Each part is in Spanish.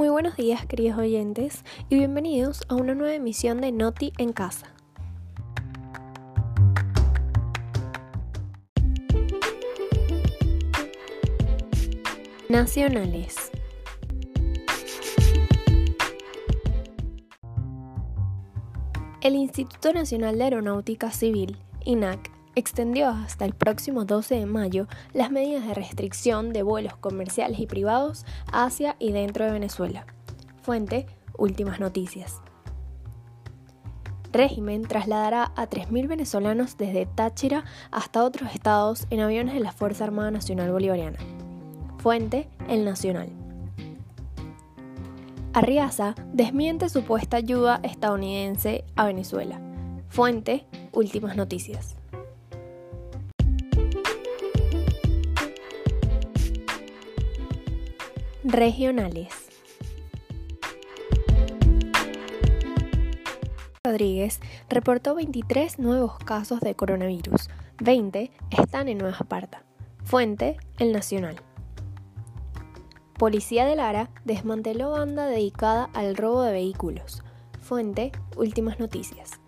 Muy buenos días queridos oyentes y bienvenidos a una nueva emisión de Noti en Casa. Nacionales. El Instituto Nacional de Aeronáutica Civil, INAC, extendió hasta el próximo 12 de mayo las medidas de restricción de vuelos comerciales y privados hacia y dentro de Venezuela. Fuente, últimas noticias. Régimen trasladará a 3.000 venezolanos desde Táchira hasta otros estados en aviones de la Fuerza Armada Nacional Bolivariana. Fuente, El Nacional. Arriaza desmiente supuesta ayuda estadounidense a Venezuela. Fuente, últimas noticias. Regionales. Rodríguez reportó 23 nuevos casos de coronavirus, 20 están en Nueva Esparta. Fuente, El Nacional. Policía de Lara desmanteló banda dedicada al robo de vehículos. Fuente, Últimas Noticias.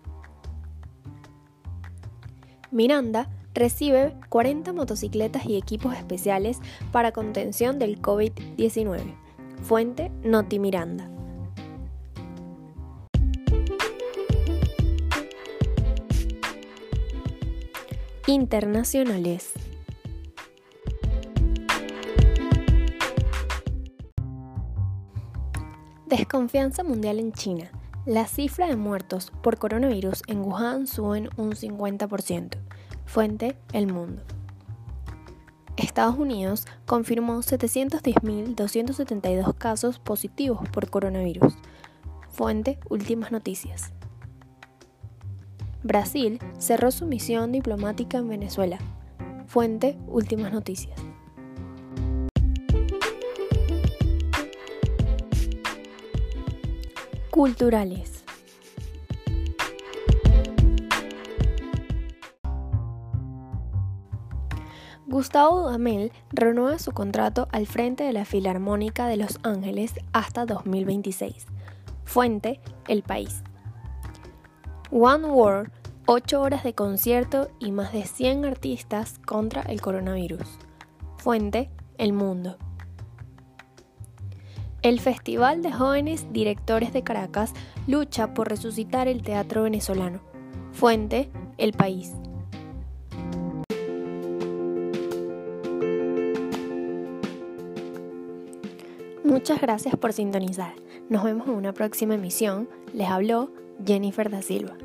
Miranda recibe 40 motocicletas y equipos especiales para contención del COVID-19. Fuente Noti Miranda. Internacionales. Desconfianza mundial en China. La cifra de muertos por coronavirus en Wuhan suben un 50%. Fuente El Mundo. Estados Unidos confirmó 710.272 casos positivos por coronavirus. Fuente Últimas Noticias. Brasil cerró su misión diplomática en Venezuela. Fuente Últimas Noticias. Culturales. Gustavo Dudamel renueva su contrato al frente de la Filarmónica de Los Ángeles hasta 2026. Fuente, El País. One World, 8 horas de concierto y más de 100 artistas contra el coronavirus. Fuente, El Mundo. El Festival de Jóvenes Directores de Caracas lucha por resucitar el teatro venezolano. Fuente, El País. Muchas gracias por sintonizar. Nos vemos en una próxima emisión. Les habló Jennifer da Silva.